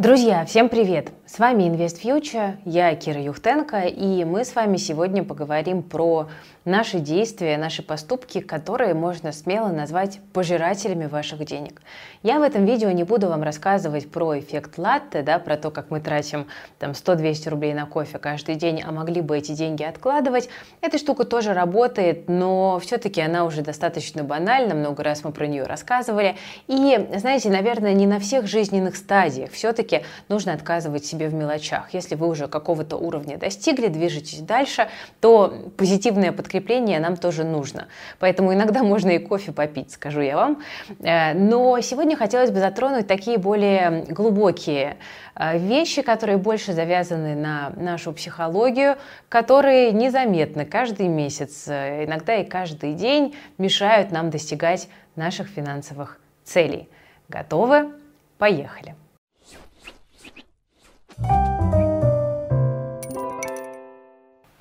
Друзья, всем привет! С вами Invest Future, я Кира Юхтенко, и мы с вами сегодня поговорим про наши действия, наши поступки, которые можно смело назвать пожирателями ваших денег. Я в этом видео не буду вам рассказывать про эффект латте, да, про то, как мы тратим там 100-200 рублей на кофе каждый день, а могли бы эти деньги откладывать. Эта штука тоже работает, но все-таки она уже достаточно банальна, много раз мы про нее рассказывали. И, знаете, наверное, не на всех жизненных стадиях все-таки нужно отказывать себе в мелочах. Если вы уже какого-то уровня достигли, движетесь дальше, то позитивное подкрепление подкрепление нам тоже нужно. Поэтому иногда можно и кофе попить, скажу я вам. Э, но сегодня хотелось бы затронуть такие более глубокие э, вещи, которые больше завязаны на нашу психологию, которые незаметно каждый месяц, э, иногда и каждый день мешают нам достигать наших финансовых целей. Готовы? Поехали! you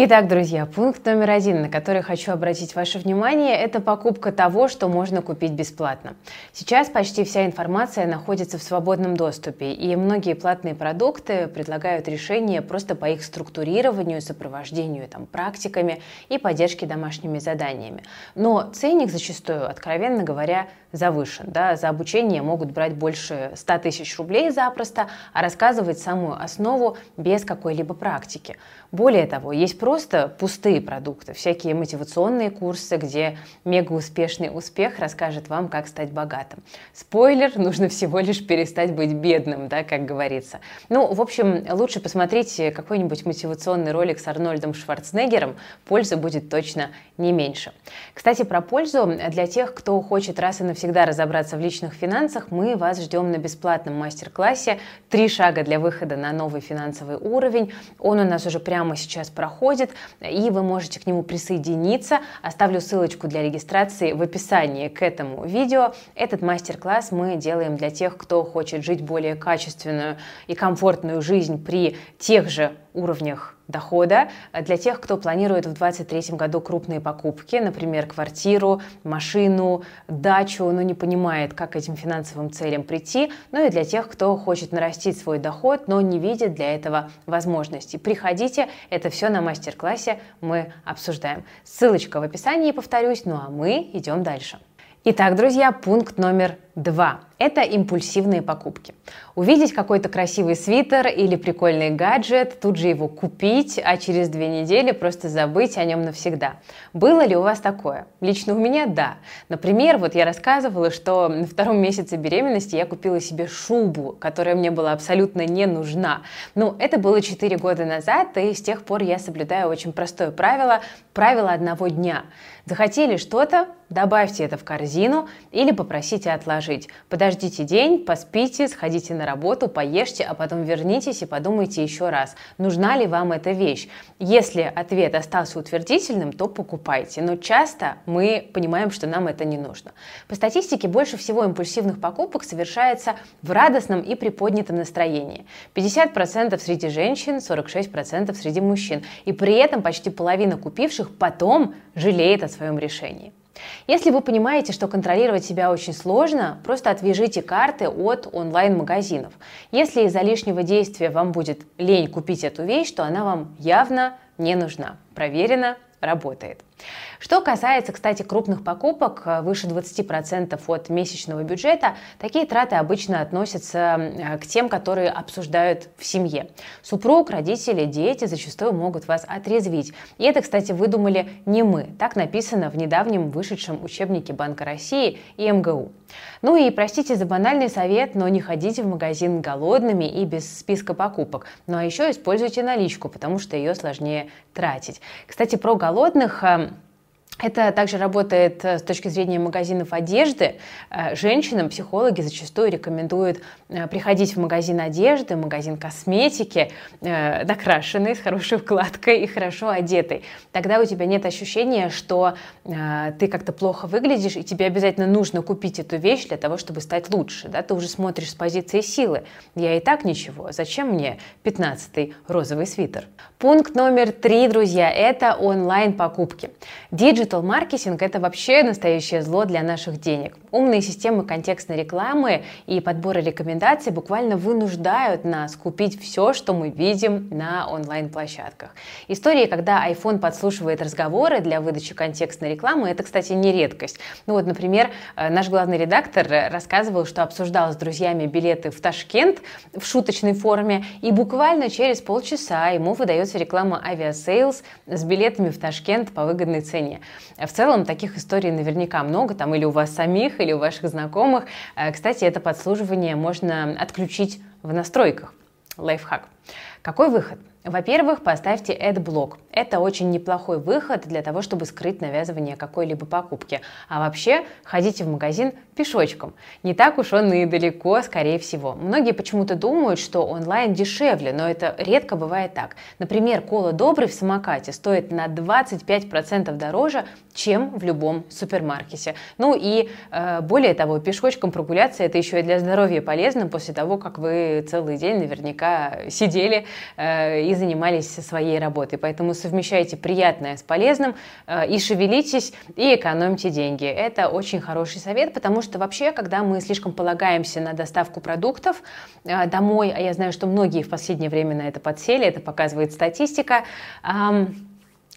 Итак, друзья, пункт номер один, на который хочу обратить ваше внимание, это покупка того, что можно купить бесплатно. Сейчас почти вся информация находится в свободном доступе, и многие платные продукты предлагают решения просто по их структурированию, сопровождению там, практиками и поддержке домашними заданиями. Но ценник зачастую, откровенно говоря, завышен. Да? За обучение могут брать больше 100 тысяч рублей запросто, а рассказывать самую основу без какой-либо практики. Более того, есть просто пустые продукты, всякие мотивационные курсы, где мега успешный успех расскажет вам, как стать богатым. Спойлер, нужно всего лишь перестать быть бедным, да, как говорится. Ну, в общем, лучше посмотрите какой-нибудь мотивационный ролик с Арнольдом Шварценеггером, пользы будет точно не меньше. Кстати, про пользу для тех, кто хочет раз и навсегда разобраться в личных финансах, мы вас ждем на бесплатном мастер-классе «Три шага для выхода на новый финансовый уровень». Он у нас уже прямо прямо сейчас проходит, и вы можете к нему присоединиться. Оставлю ссылочку для регистрации в описании к этому видео. Этот мастер-класс мы делаем для тех, кто хочет жить более качественную и комфортную жизнь при тех же уровнях дохода для тех, кто планирует в 2023 году крупные покупки, например, квартиру, машину, дачу, но не понимает, как к этим финансовым целям прийти, ну и для тех, кто хочет нарастить свой доход, но не видит для этого возможностей. Приходите, это все на мастер-классе мы обсуждаем. Ссылочка в описании, повторюсь, ну а мы идем дальше. Итак, друзья, пункт номер два. Это импульсивные покупки. Увидеть какой-то красивый свитер или прикольный гаджет, тут же его купить, а через две недели просто забыть о нем навсегда. Было ли у вас такое? Лично у меня да. Например, вот я рассказывала, что на втором месяце беременности я купила себе шубу, которая мне была абсолютно не нужна. Ну, это было 4 года назад, и с тех пор я соблюдаю очень простое правило, правило одного дня. Захотели что-то, добавьте это в корзину или попросите отложить. Подождите день, поспите, сходите на работу, поешьте, а потом вернитесь и подумайте еще раз, нужна ли вам эта вещь. Если ответ остался утвердительным, то покупайте. Но часто мы понимаем, что нам это не нужно. По статистике, больше всего импульсивных покупок совершается в радостном и приподнятом настроении. 50% среди женщин, 46% среди мужчин. И при этом почти половина купивших потом жалеет о своем решении. Если вы понимаете, что контролировать себя очень сложно, просто отвяжите карты от онлайн-магазинов. Если из-за лишнего действия вам будет лень купить эту вещь, то она вам явно не нужна. Проверено, работает. Что касается, кстати, крупных покупок, э, выше 20% от месячного бюджета, такие траты обычно относятся э, к тем, которые обсуждают в семье. Супруг, родители, дети зачастую могут вас отрезвить. И это, кстати, выдумали не мы. Так написано в недавнем вышедшем учебнике Банка России и МГУ. Ну и простите за банальный совет, но не ходите в магазин голодными и без списка покупок. Ну а еще используйте наличку, потому что ее сложнее тратить. Кстати, про голодных э, это также работает э, с точки зрения магазинов одежды. Э, женщинам психологи зачастую рекомендуют э, приходить в магазин одежды, магазин косметики, накрашенный, с хорошей укладкой и хорошо одетый. Тогда у тебя нет ощущения, что ты как-то плохо выглядишь, и тебе обязательно нужно купить эту вещь для того, чтобы стать лучше. Да? Ты уже смотришь с позиции силы. Я и так ничего. Зачем мне 15-й розовый свитер? Пункт номер три, друзья, это онлайн-покупки. Digit Digital-маркетинг – это вообще настоящее зло для наших денег. Умные системы контекстной рекламы и подбора рекомендаций буквально вынуждают нас купить все, что мы видим на онлайн-площадках. Истории, когда iPhone подслушивает разговоры для выдачи контекстной рекламы, это, кстати, не редкость. Ну вот, например, э, наш главный редактор рассказывал, что обсуждал с друзьями билеты в Ташкент в шуточной форме, и буквально через полчаса ему выдается реклама Aviasales с билетами в Ташкент по выгодной цене. В целом таких историй наверняка много, там или у вас самих, или у ваших знакомых. Э, кстати, это подслушивание можно отключить в настройках. Лайфхак. Какой выход? Во-первых, поставьте AdBlock. Это очень неплохой выход для того, чтобы скрыть навязывание какой-либо покупки. А вообще, ходите в магазин пешочком. Не так уж он и далеко, скорее всего. Многие почему-то думают, что онлайн дешевле, но это редко бывает так. Например, кола добрый в самокате стоит на 25% дороже, чем в любом супермаркете. Ну и э, более того, пешочком прогуляться это еще и для здоровья полезно после того, как вы целый день наверняка сидели э, и занимались своей работой. Поэтому совмещайте приятное с полезным э, и шевелитесь, и экономьте деньги. Это очень хороший совет, потому что вообще, когда мы слишком полагаемся на доставку продуктов э, домой, а я знаю, что многие в последнее время на это подсели, это показывает статистика,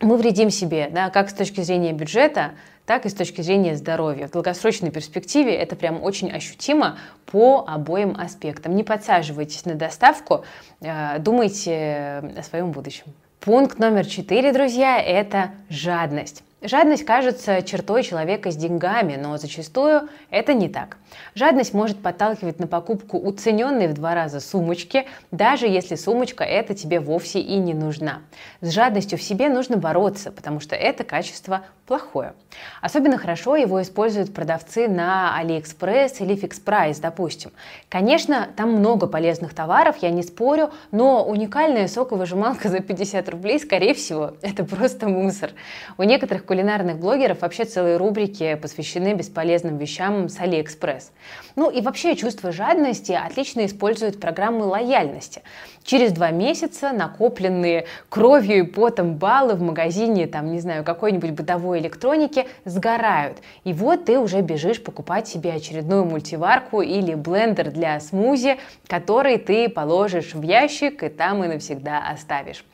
мы вредим себе, да, как с точки зрения бюджета, так и с точки зрения здоровья. В долгосрочной перспективе это прям очень ощутимо по обоим аспектам. Не подсаживайтесь на доставку, э, думайте о своем будущем. Пункт номер четыре, друзья, это жадность. Жадность кажется чертой человека с деньгами, но зачастую это не так. Жадность может подталкивать на покупку уцененной в два раза сумочки, даже если сумочка эта тебе вовсе и не нужна. С жадностью в себе нужно бороться, потому что это качество плохое. Особенно хорошо его используют продавцы на AliExpress или Fix Price, допустим. Конечно, там много полезных товаров, я не спорю, но уникальная соковыжималка за 50 рублей, скорее всего, это просто мусор. У некоторых кулинарных блогеров вообще целые рубрики посвящены бесполезным вещам с AliExpress. Ну и вообще чувство жадности отлично используют программы лояльности. Через два месяца накопленные кровью и потом баллы в магазине, там, не знаю, какой-нибудь бытовой электроники сгорают. И вот ты уже бежишь покупать себе очередную мультиварку или блендер для смузи, который ты положишь в ящик и там и навсегда оставишь.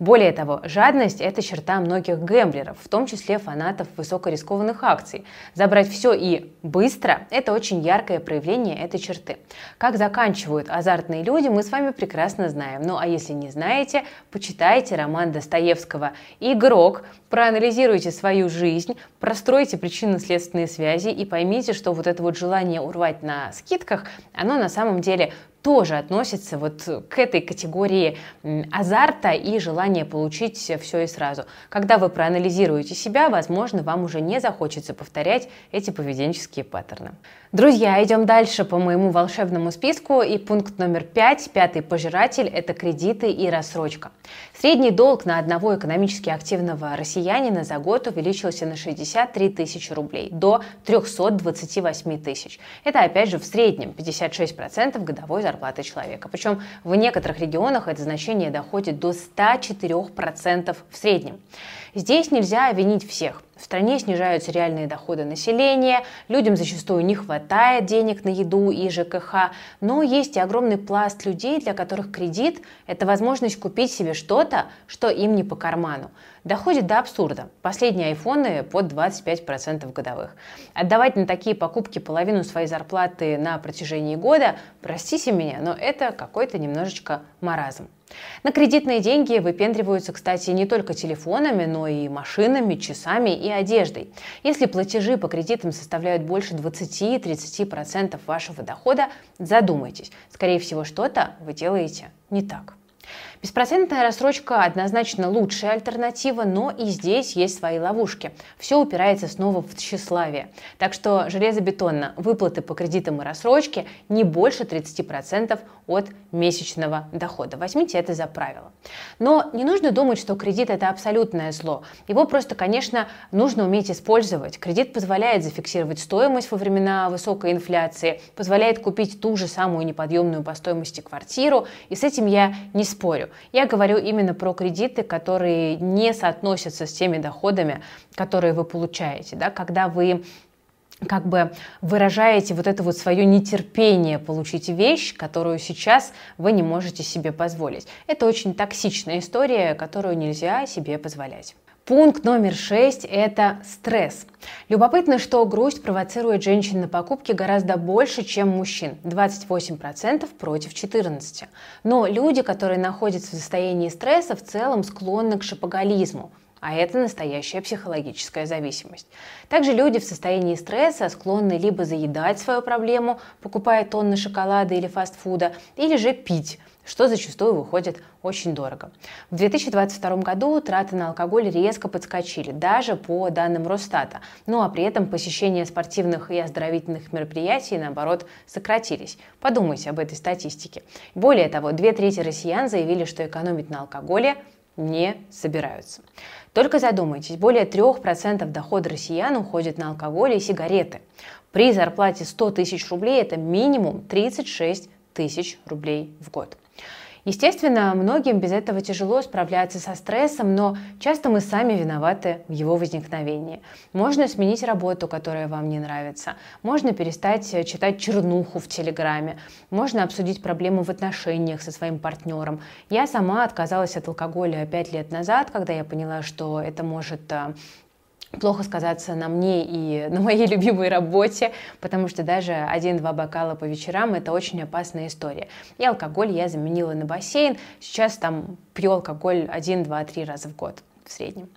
Более того, жадность – это черта многих гэмблеров, в том числе фанатов высокорискованных акций. Забрать все и быстро – это очень яркое проявление этой черты. Как заканчивают азартные люди, мы с вами прекрасно знаем. Ну а если не знаете, почитайте роман Достоевского «Игрок», проанализируйте свою жизнь, простройте причинно-следственные связи и поймите, что вот это вот желание урвать на скидках, оно на самом деле тоже относится вот к этой категории азарта и желания получить все и сразу. Когда вы проанализируете себя, возможно, вам уже не захочется повторять эти поведенческие паттерны. Друзья, идем дальше по моему волшебному списку. И пункт номер пять, пятый пожиратель – это кредиты и рассрочка. Средний долг на одного экономически активного россиянина за год увеличился на 63 тысячи рублей до 328 тысяч. Это, опять же, в среднем 56% годовой зарплаты человека. Причем в некоторых регионах это значение доходит до 104% в среднем. Здесь нельзя винить всех. В стране снижаются реальные доходы населения, людям зачастую не хватает денег на еду и ЖКХ, но есть и огромный пласт людей, для которых кредит – это возможность купить себе что-то, что им не по карману. Доходит до абсурда. Последние айфоны под 25% годовых. Отдавать на такие покупки половину своей зарплаты на протяжении года, простите меня, но это какой-то немножечко маразм. На кредитные деньги выпендриваются, кстати, не только телефонами, но и машинами, часами и одеждой. Если платежи по кредитам составляют больше 20-30% вашего дохода, задумайтесь. Скорее всего, что-то вы делаете не так. Беспроцентная рассрочка однозначно лучшая альтернатива, но и здесь есть свои ловушки. Все упирается снова в тщеславие. Так что железобетонно выплаты по кредитам и рассрочке не больше 30% от месячного дохода. Возьмите это за правило. Но не нужно думать, что кредит это абсолютное зло. Его просто, конечно, нужно уметь использовать. Кредит позволяет зафиксировать стоимость во времена высокой инфляции, позволяет купить ту же самую неподъемную по стоимости квартиру, и с этим я не спорю. Я говорю именно про кредиты, которые не соотносятся с теми доходами, которые вы получаете. Да? Когда вы как бы выражаете вот это вот свое нетерпение получить вещь, которую сейчас вы не можете себе позволить. Это очень токсичная история, которую нельзя себе позволять. Пункт номер шесть – это стресс. Любопытно, что грусть провоцирует женщин на покупки гораздо больше, чем мужчин – 28% против 14%. Но люди, которые находятся в состоянии стресса, в целом склонны к шопоголизму. А это настоящая психологическая зависимость. Также люди в состоянии стресса склонны либо заедать свою проблему, покупая тонны шоколада или фастфуда, или же пить, что зачастую выходит очень дорого. В 2022 году траты на алкоголь резко подскочили, даже по данным Росстата. Ну а при этом посещение спортивных и оздоровительных мероприятий, наоборот, сократились. Подумайте об этой статистике. Более того, две трети россиян заявили, что экономить на алкоголе не собираются. Только задумайтесь, более 3% дохода россиян уходит на алкоголь и сигареты. При зарплате 100 тысяч рублей это минимум 36 тысяч рублей в год. Естественно, многим без этого тяжело справляться со стрессом, но часто мы сами виноваты в его возникновении. Можно сменить работу, которая вам не нравится. Можно перестать читать чернуху в Телеграме. Можно обсудить проблему в отношениях со своим партнером. Я сама отказалась от алкоголя пять лет назад, когда я поняла, что это может а, плохо сказаться на мне и на моей любимой работе, потому что даже один-два бокала по вечерам – это очень опасная история. И алкоголь я заменила на бассейн. Сейчас там пью алкоголь один, два, три раза в год в среднем.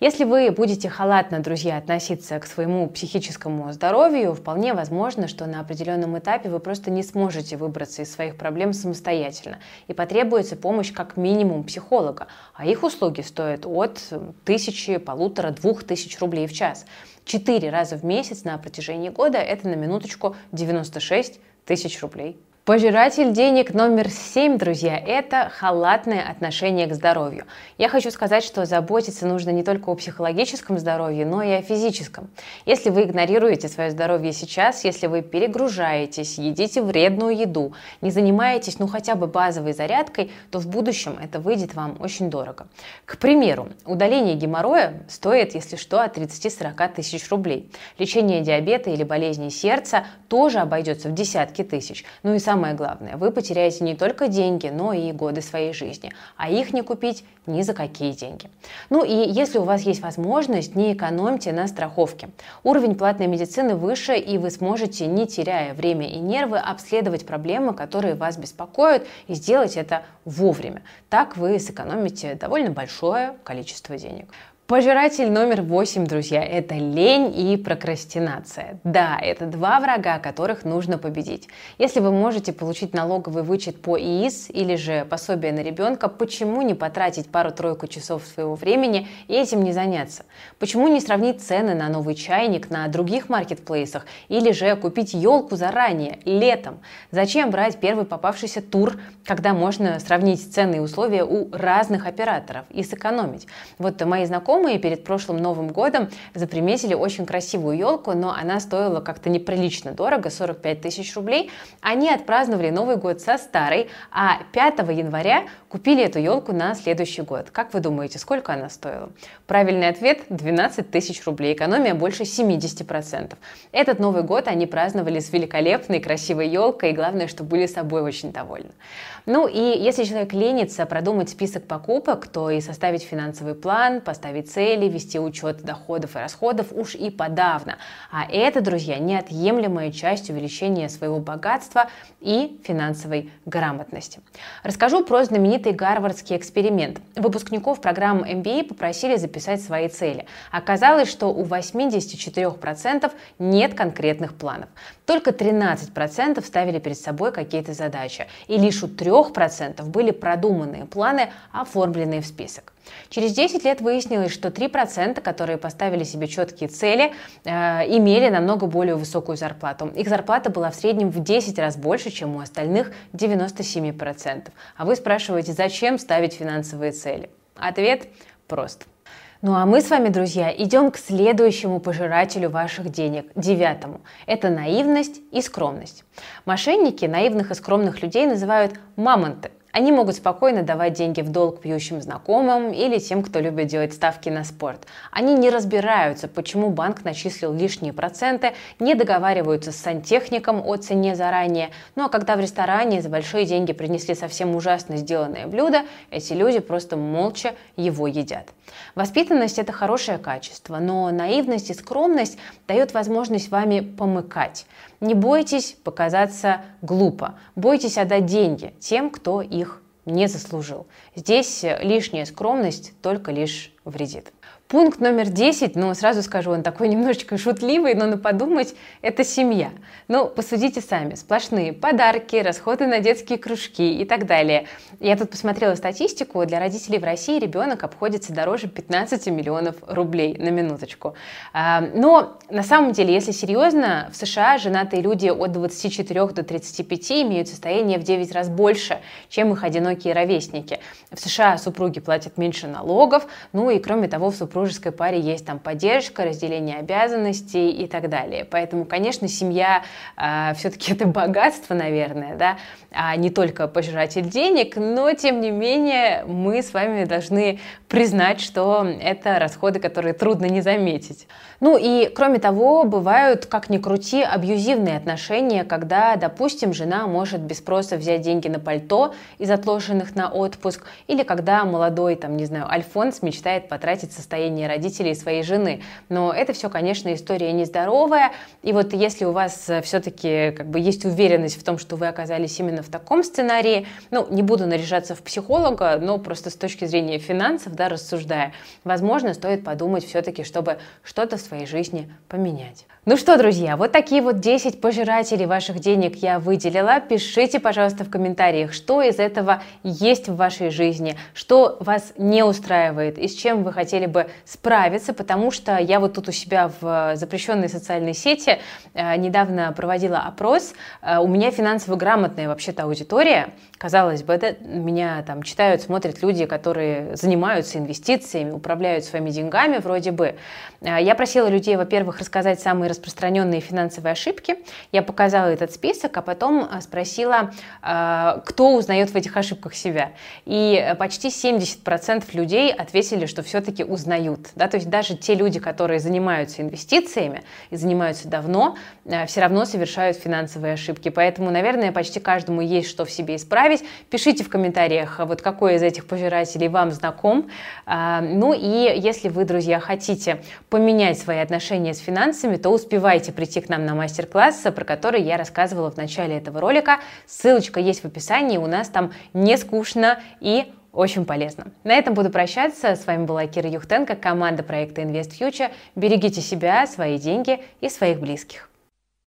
Если вы будете халатно, друзья, относиться к своему психическому здоровью, вполне возможно, что на определенном этапе вы просто не сможете выбраться из своих проблем самостоятельно, и потребуется помощь как минимум психолога, а их услуги стоят от тысячи, полутора, двух тысяч рублей в час. Четыре раза в месяц на протяжении года – это на минуточку 96 тысяч рублей Пожиратель денег номер семь, друзья, это халатное отношение к здоровью. Я хочу сказать, что заботиться нужно не только о психологическом здоровье, но и о физическом. Если вы игнорируете свое здоровье сейчас, если вы перегружаетесь, едите вредную еду, не занимаетесь ну хотя бы базовой зарядкой, то в будущем это выйдет вам очень дорого. К примеру, удаление геморроя стоит, если что, от 30-40 тысяч рублей. Лечение диабета или болезни сердца тоже обойдется в десятки тысяч. Ну и самое главное, вы потеряете не только деньги, но и годы своей жизни, а их не купить ни за какие деньги. Ну и если у вас есть возможность, не экономьте на страховке. Уровень платной медицины выше, и вы сможете, не теряя время и нервы, обследовать проблемы, которые вас беспокоят, и сделать это вовремя. Так вы сэкономите довольно большое количество денег. Пожиратель номер восемь, друзья, это лень и прокрастинация. Да, это два врага, которых нужно победить. Если вы можете получить налоговый вычет по ИИС или же пособие на ребенка, почему не потратить пару-тройку часов своего времени и этим не заняться? Почему не сравнить цены на новый чайник на других маркетплейсах или же купить елку заранее, летом? Зачем брать первый попавшийся тур, когда можно сравнить цены и условия у разных операторов и сэкономить? Вот мои знакомые знакомые перед прошлым Новым годом заприметили очень красивую елку, но она стоила как-то неприлично дорого, 45 тысяч рублей. Они отпраздновали Новый год со старой, а 5 января купили эту елку на следующий год. Как вы думаете, сколько она стоила? Правильный ответ – 12 тысяч рублей, экономия больше 70%. Этот Новый год они праздновали с великолепной, красивой елкой, и главное, что были собой очень довольны. Ну и если человек ленится продумать список покупок, то и составить финансовый план, поставить цели, вести учет доходов и расходов уж и подавно. А это, друзья, неотъемлемая часть увеличения своего богатства и финансовой грамотности. Расскажу про знаменитый гарвардский эксперимент. Выпускников программы MBA попросили записать свои цели. Оказалось, что у 84% нет конкретных планов. Только 13% ставили перед собой какие-то задачи. И лишь у 3% были продуманные планы, оформленные в список. Через 10 лет выяснилось, что 3%, которые поставили себе четкие цели, э, имели намного более высокую зарплату. Их зарплата была в среднем в 10 раз больше, чем у остальных 97%. А вы спрашиваете, зачем ставить финансовые цели? Ответ прост. Ну а мы с вами, друзья, идем к следующему пожирателю ваших денег, девятому. Это наивность и скромность. Мошенники наивных и скромных людей называют мамонты. Они могут спокойно давать деньги в долг пьющим знакомым или тем, кто любит делать ставки на спорт. Они не разбираются, почему банк начислил лишние проценты, не договариваются с сантехником о цене заранее. Ну а когда в ресторане за большие деньги принесли совсем ужасно сделанное блюдо, эти люди просто молча его едят. Воспитанность – это хорошее качество, но наивность и скромность дают возможность вами помыкать. Не бойтесь показаться глупо, бойтесь отдать деньги тем, кто их не заслужил. Здесь лишняя скромность только лишь вредит. Пункт номер 10, ну, сразу скажу, он такой немножечко шутливый, но на подумать, это семья. Ну, посудите сами, сплошные подарки, расходы на детские кружки и так далее. Я тут посмотрела статистику, для родителей в России ребенок обходится дороже 15 миллионов рублей на минуточку. А, но на самом деле, если серьезно, в США женатые люди от 24 до 35 имеют состояние в 9 раз больше, чем их одинокие ровесники. В США супруги платят меньше налогов, ну и кроме того, в супруге супружеской паре есть там поддержка, разделение обязанностей и так далее. Поэтому, конечно, семья э, все-таки это богатство, наверное, да, а не только пожиратель денег, но тем не менее мы с вами должны признать, что это расходы, которые трудно не заметить. Ну и кроме того, бывают, как ни крути, абьюзивные отношения, когда, допустим, жена может без спроса взять деньги на пальто из отложенных на отпуск, или когда молодой, там, не знаю, Альфонс мечтает потратить состояние родителей своей жены. Но это все, конечно, история нездоровая. И вот если у вас все-таки как бы есть уверенность в том, что вы оказались именно в таком сценарии, ну, не буду наряжаться в психолога, но просто с точки зрения финансов, да, рассуждая, возможно, стоит подумать все-таки, чтобы что-то в своей жизни поменять. Ну что, друзья, вот такие вот 10 пожирателей ваших денег я выделила. Пишите, пожалуйста, в комментариях, что из этого есть в вашей жизни, что вас не устраивает и с чем вы хотели бы справиться, потому что я вот тут у себя в запрещенной социальной сети э, недавно проводила опрос. Э, у меня финансово грамотная вообще-то аудитория. Казалось бы, это меня там читают, смотрят люди, которые занимаются инвестициями, управляют своими деньгами вроде бы. Э, я просила людей, во-первых, рассказать самые распространенные финансовые ошибки. Я показала этот список, а потом а, спросила, а, кто узнает в этих ошибках себя. И почти 70% людей ответили, что все-таки узнают. Да? То есть даже те люди, которые занимаются инвестициями и занимаются давно, а, все равно совершают финансовые ошибки. Поэтому, наверное, почти каждому есть что в себе исправить. Пишите в комментариях, вот какой из этих пожирателей вам знаком. Ну и если вы, друзья, хотите поменять свои отношения с финансами, то успевайте прийти к нам на мастер-класс, про который я рассказывала в начале этого ролика. Ссылочка есть в описании, у нас там не скучно и очень полезно. На этом буду прощаться. С вами была Кира Юхтенко, команда проекта Invest Future. Берегите себя, свои деньги и своих близких.